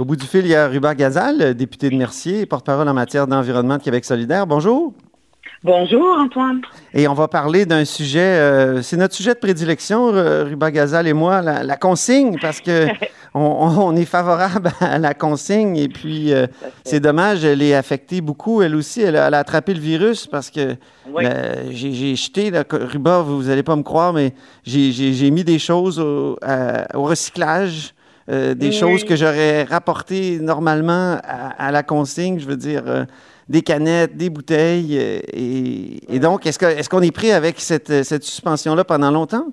Au bout du fil, il y a Ruba Gazal, député de Mercier, porte-parole en matière d'environnement de Québec solidaire. Bonjour. Bonjour, Antoine. Et on va parler d'un sujet, euh, c'est notre sujet de prédilection, Ruba Gazal et moi, la, consigne, parce que on, est favorable à la consigne. Et puis, euh, c'est dommage, elle est affectée beaucoup. Elle aussi, elle a, attrapé le virus parce que j'ai jeté, Ruba, vous n'allez pas me croire, mais j'ai mis des choses au, recyclage. Euh, des choses que j'aurais rapportées normalement à, la consigne, je veux dire, des canettes, des bouteilles. Et, donc, est-ce qu'on est, pris avec cette, suspension-là pendant longtemps?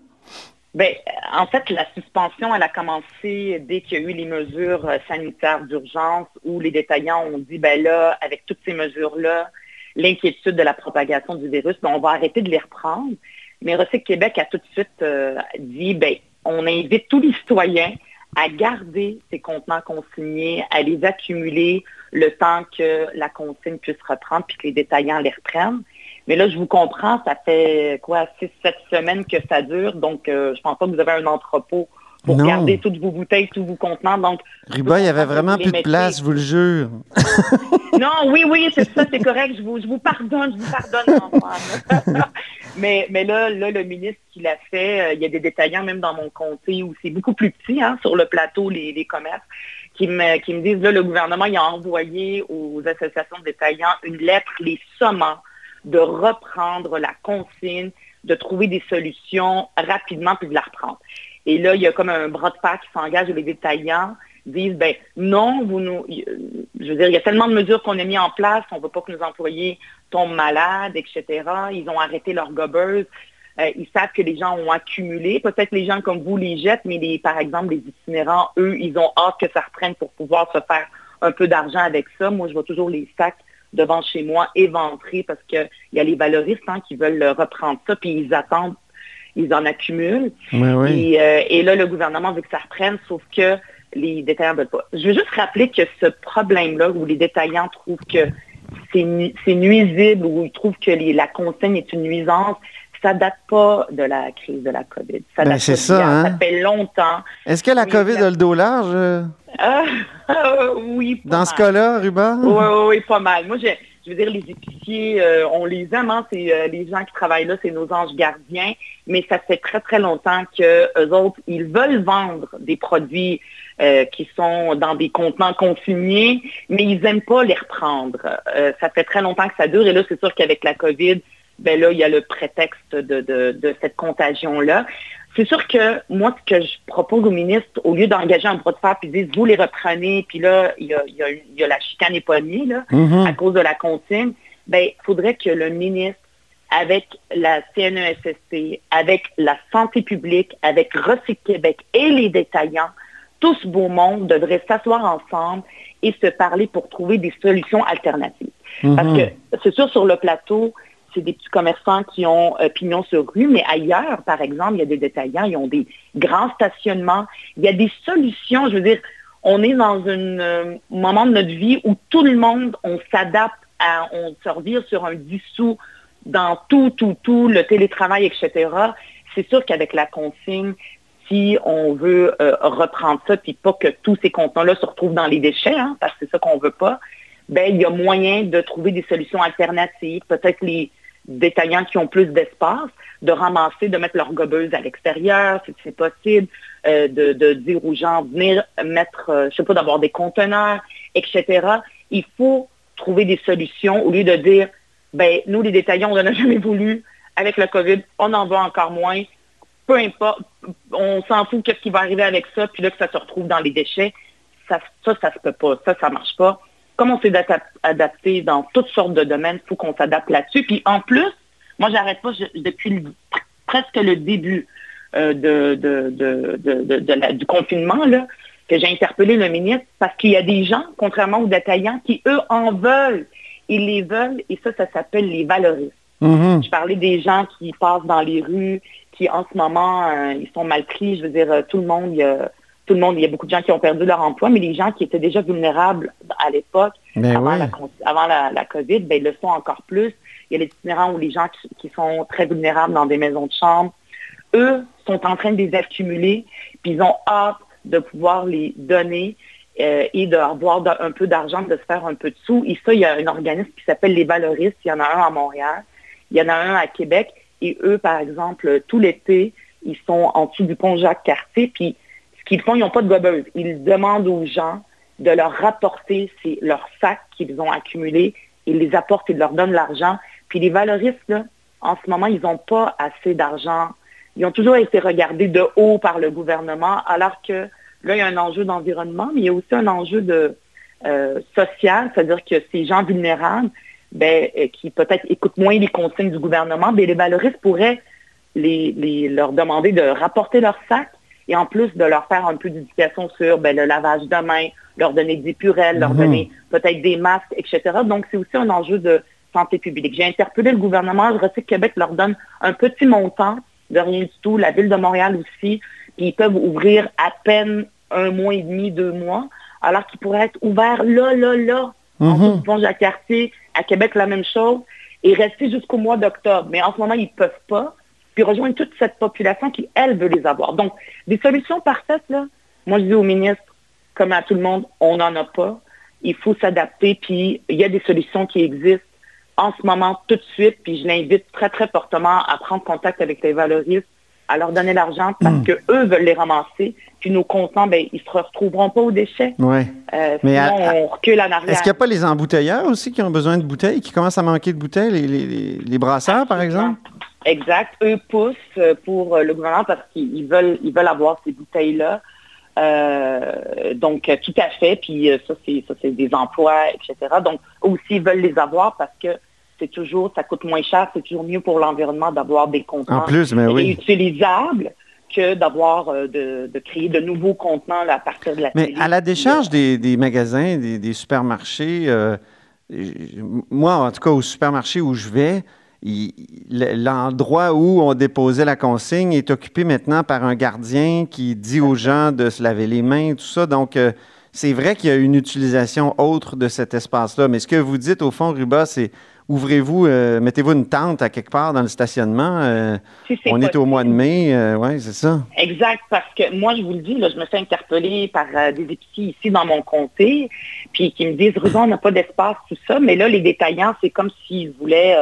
Bien, en fait, la suspension, elle a commencé dès qu'il y a eu les mesures euh, sanitaires d'urgence où les détaillants ont dit, ben là, avec toutes ces mesures-là, l'inquiétude de la propagation du virus, ben, on va arrêter de les reprendre. Mais Recyc Québec a tout de suite euh, dit, ben, on invite tous les citoyens à garder ces contenants consignés, à les accumuler le temps que la consigne puisse reprendre puis que les détaillants les reprennent. Mais là, je vous comprends, ça fait quoi, six, sept semaines que ça dure, donc euh, je pense pas que vous avez un entrepôt pour garder toutes vos bouteilles, tous vos contenants. Donc, Ruba, il y avait vraiment plus de place, je vous le jure. non, oui, oui, c'est ça, c'est correct. Je vous, je vous pardonne, je vous pardonne, mais, mais là, là, le ministre qui l'a fait, euh, il y a des détaillants même dans mon comté où c'est beaucoup plus petit, hein, sur le plateau, les, les commerces, qui me, qui me disent, là, le gouvernement, il a envoyé aux associations de détaillants une lettre les sommant de reprendre la consigne, de trouver des solutions rapidement puis de la reprendre. Et là, il y a comme un bras de fer qui s'engage les détaillants disent ben non, vous nous je veux dire, il y a tellement de mesures qu'on a mis en place, on ne veut pas que nos employés tombent malades, etc. Ils ont arrêté leurs gobbers. Euh, ils savent que les gens ont accumulé. Peut-être les gens comme vous les jettent, mais par exemple, les itinérants, eux, ils ont hâte que ça reprenne pour pouvoir se faire un peu d'argent avec ça. Moi, je vois toujours les sacs devant chez moi éventrés parce qu'il y a les valoristes hein, qui veulent reprendre ça, puis ils attendent, ils en accumulent. Euh, et, là, le gouvernement veut que ça reprenne, sauf que les détaillants ne veulent pas. Je veux juste rappeler que ce problème-là, où les détaillants trouvent que c'est nuisible, ou ils trouvent que la consigne est une nuisance, ça date pas de la crise de la COVID. Ça ben, c'est ça, hein? Ça fait longtemps. Est-ce que la COVID a le dos large? Ah, oui. Dans ce cas-là, Ruba? Oui, oui, oui, pas mal. Moi, je, je veux dire, les épiciers, euh, on les aime, hein, c'est euh, les gens qui travaillent là, c'est nos anges gardiens, mais ça fait très, très longtemps que autres, ils veulent vendre des produits euh, qui sont dans des contenants consignés, mais ils n'aiment pas les reprendre. ça fait très longtemps que ça dure, et là, c'est sûr qu'avec la COVID, ben là, il y a le prétexte de, cette contagion-là. C'est sûr que moi, ce que je propose au ministre, au lieu d'engager un bras de fer puis dire vous les reprenez, puis là, il y a, la chicane épognée là, mm-hmm. à cause de la consigne, ben, il faudrait que le ministre, avec la CNESST, avec la santé publique, avec Recyc Québec et les détaillants, tout ce beau monde devrait s'asseoir ensemble et se parler pour trouver des solutions alternatives. Parce mm-hmm. que c'est sûr, sur le plateau, c'est des petits commerçants qui ont euh, pignon sur rue, mais ailleurs, par exemple, il y a des détaillants, ils ont des grands stationnements. Il y a des solutions. Je veux dire, on est dans un euh, moment de notre vie où tout le monde, on s'adapte à, on se revire sur un dissous dans tout, tout, tout, le télétravail, etc. C'est sûr qu'avec la consigne, si on veut euh, reprendre ça, puis pas que tous ces contenants-là se retrouvent dans les déchets, hein, parce que c'est ça qu'on veut pas, ben il y a moyen de trouver des solutions alternatives. Peut-être les détaillants qui ont plus d'espace, de ramasser, de mettre leurs gobeuses à l'extérieur, si c'est possible, euh, de, dire aux gens, venir mettre, euh, je sais pas, d'avoir des conteneurs, etc. Il faut trouver des solutions au lieu de dire, ben nous, les détaillants, on n'en a jamais voulu. Avec le COVID, on en va encore moins. Peu importe, on s'en fout qu'est-ce qui va arriver avec ça, puis là que ça se retrouve dans les déchets. Ça, ça, ça se peut pas. Ça, ça marche pas comme on s'est adapté dans toutes sortes de domaines, il faut qu'on s'adapte là-dessus. Puis en plus, moi, j'arrête pas depuis presque le début euh, de, du confinement, là, que j'ai interpellé le ministre, parce qu'il y a des gens, contrairement aux détaillants, qui, eux, en veulent. Ils les veulent, et ça, ça s'appelle les valoristes. Mm-hmm. Je parlais des gens qui passent dans les rues, qui en ce moment, euh, ils sont mal pris. Je veux dire, tout le monde, il y a tout le monde, il y a beaucoup de gens qui ont perdu leur emploi, mais les gens qui étaient déjà vulnérables à l'époque, avant, la, COVID, ben, ils le sont encore plus. Il y a les itinérants ou les gens qui, sont très vulnérables dans des maisons de chambre. Eux sont en train de les accumuler, puis ils ont hâte de pouvoir les donner et de avoir un peu d'argent, de se faire un peu de sous. Et ça, il y a un organisme qui s'appelle les Valoristes. Il y en a un à Montréal, il y en a un à Québec. Et eux, par exemple, tout l'été, ils sont en dessous du pont Jacques-Cartier. Puis qu'ils font, ils n'ont pas de gobeuse. Ils demandent aux gens de leur rapporter leurs sacs qu'ils ont accumulés. Ils les apportent, ils leur donnent l'argent. Puis les valoristes, là, en ce moment, ils n'ont pas assez d'argent. Ils ont toujours été regardés de haut par le gouvernement, alors que là, il y a un enjeu d'environnement, mais il y a aussi un enjeu de, euh, social, c'est-à-dire que ces gens vulnérables, ben, euh, qui peut-être écoutent moins les consignes du gouvernement, ben, les valoristes pourraient les, leur demander de rapporter leur sac et en plus de leur faire un peu d'éducation sur ben, le lavage de main, leur donner des purelles, leur mhm. donner peut-être des masques, etc. Donc, c'est aussi un enjeu de santé publique. J'ai interpellé le gouvernement, je sais que Québec leur donne un petit montant de rien du tout, la ville de Montréal aussi, puis ils peuvent ouvrir à peine un mois et demi, deux mois, alors qu'ils pourraient être ouverts là, là, là, en -hmm. en à quartier, à Québec, la même chose, et rester jusqu'au mois d'octobre. Mais en ce moment, ils ne peuvent pas, puis rejoindre toute cette population qui, elle, veut les avoir. Donc, des solutions parfaites, là, moi, je dis au ministre, comme à tout le monde, on n'en a pas. Il faut s'adapter, puis il y a des solutions qui existent en ce moment tout de suite, puis je l'invite très, très fortement à prendre contact avec les valoristes, à leur donner l'argent parce hmm. qu'eux veulent les ramasser, puis nos comptants, ben, ils ne se retrouveront pas aux déchets. Oui. Euh, Mais sinon, on recule en arrière. Est-ce qu'il n'y a pas les embouteilleurs aussi qui ont besoin de bouteilles, qui commencent à manquer de bouteilles, les, les, les brasseurs, par exemple? Exact. Eux poussent euh, pour le gouvernement parce qu'ils veulent, ils veulent avoir ces bouteilles-là. Euh, donc, tout à fait. Puis ça, c'est ça, c'est des emplois, etc. Donc, aussi, ils veulent les avoir parce que c'est toujours, ça coûte moins cher, c'est toujours mieux pour l'environnement d'avoir des contenants réutilisables que d'avoir euh, de, créer de nouveaux contenants à partir de la Mais à la décharge des, magasins, des, supermarchés, euh, moi, en tout cas, au supermarché où je vais, l'endroit où on déposait la consigne est occupé maintenant par un gardien qui dit aux gens de se laver les mains, tout ça. Donc, euh, c'est vrai qu'il y a une utilisation autre de cet espace-là. Mais ce que vous dites, au fond, Ruba, c'est ouvrez-vous, euh, mettez-vous une tente à quelque part dans le stationnement. Euh, on est au mois de mai, euh, oui, c'est ça. Exact, parce que moi, je vous le dis, là, je me fais interpeller par des épiciers ici dans mon comté, puis qui me disent, Ruban, on n'a pas d'espace, tout ça, mais là, les détaillants, c'est comme s'ils voulaient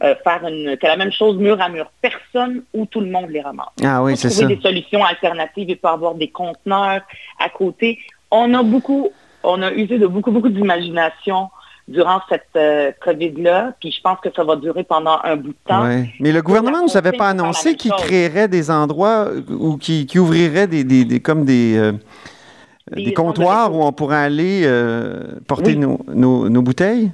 faire une, la même chose mur à mur. Personne ou tout le monde les ramasse. Ah oui, c'est ça. Trouver des solutions alternatives, il peut avoir des conteneurs à côté. On a beaucoup, on a usé de beaucoup, beaucoup d'imagination durant cette euh, COVID-là, puis je pense que ça va durer pendant un bout de temps. Mais le gouvernement ne nous avait pas annoncé qu'il créerait des endroits ou qui, ouvrirait des, comme des, euh, des, comptoirs où on pourrait aller euh, porter nos, bouteilles?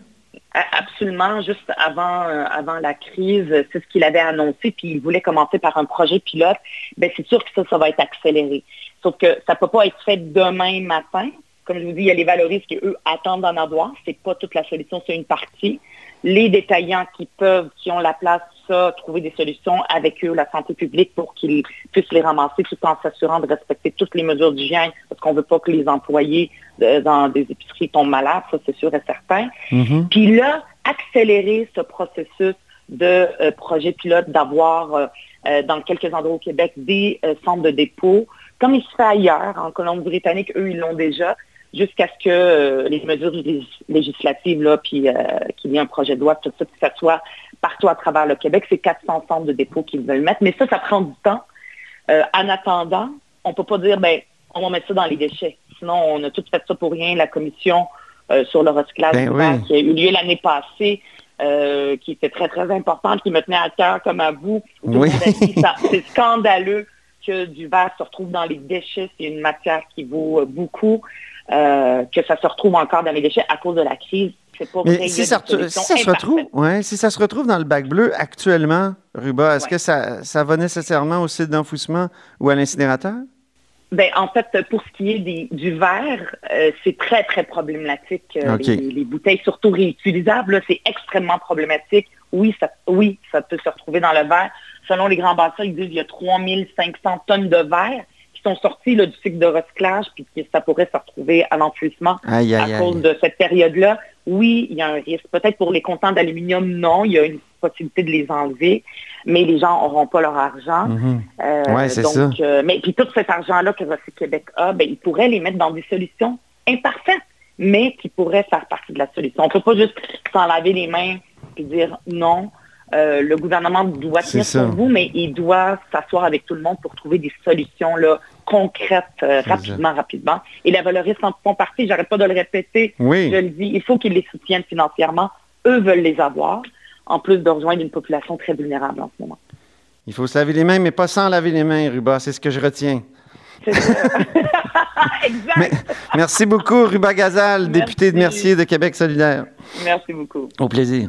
Absolument, juste avant, avant la crise, c'est ce qu'il avait annoncé, puis il voulait commencer par un projet pilote. Bien, c'est sûr que ça, ça va être accéléré. Sauf que ça ne peut pas être fait demain matin, comme je vous dis, il y a les valoristes qui, eux, attendent d'en avoir. Ce n'est pas toute la solution, c'est une partie. Les détaillants qui peuvent, qui ont la place, ça, trouver des solutions avec eux, la santé publique, pour qu'ils puissent les ramasser tout en s'assurant de respecter toutes les mesures d'hygiène, parce qu'on ne veut pas que les employés dans des épiceries tombent malades, ça c'est sûr et certain. Mm-hmm. Puis là, accélérer ce processus de euh, projet pilote, d'avoir euh, euh, dans quelques endroits au Québec des centres de dépôt, comme il se fait ailleurs, en Colombie-Britannique, eux, ils l'ont déjà, jusqu'à ce que euh, les mesures législatives, là, puis euh, qu'il y ait un projet de loi, tout ça, que ça soit partout à travers le Québec. C'est 400 centres de dépôt qu'ils veulent mettre. Mais ça, ça prend du temps. Euh, en attendant, on ne peut pas dire, ben, on va mettre ça dans les déchets. Sinon, on a tout fait ça pour rien. La commission sur le recyclage ben qui a eu lieu l'année passée, qui était très, très importante, qui me tenait à cœur comme à vous. C'est scandaleux que du verre se retrouve dans les déchets. C'est une matière qui vaut beaucoup. Euh, que ça se retrouve encore dans les déchets à cause de la crise. Mais si, ça, se retrouve, ouais, si ça se retrouve dans le bac bleu actuellement, Ruba, est-ce que ça, ça va nécessairement au site d'enfouissement ou à l'incinérateur? Ben, en fait, pour ce qui est du verre, euh, c'est très, très problématique. Euh, les, bouteilles, surtout réutilisables, c'est extrêmement problématique. Oui ça, oui, ça peut se retrouver dans le verre. Selon les grands bassins, ils disent qu'il y a 3500 tonnes de verre sont sortis du cycle de recyclage, puis que ça pourrait se retrouver à l'enfouissement à cause de cette période-là. Oui, il y a un risque. Peut-être pour les comptants d'aluminium, non, il y a une possibilité de les enlever, mais les gens n'auront pas leur argent. Mm-hmm. Euh, c'est ça. Euh, mais puis tout cet argent-là que Recyc Québec a, ben, ils pourraient les mettre dans des solutions imparfaite, mais qui pourrait faire partie de la solution. On ne peut pas juste s'en laver les mains et dire non. Euh, le gouvernement doit tenir sur vous, mais il doit s'asseoir avec tout le monde pour trouver des solutions là, concrètes euh, rapidement, rapidement. Et la valoristes en font partie, j'arrête pas de le répéter, oui. je le dis, il faut qu'ils les soutiennent financièrement. Eux veulent les avoir, en plus de rejoindre une population très vulnérable en ce moment. Il faut se laver les mains, mais pas sans laver les mains, Ruba, c'est ce que je retiens. exact. merci beaucoup, Ruba Gazal, député de Mercier de Québec solidaire. Merci beaucoup. Au plaisir.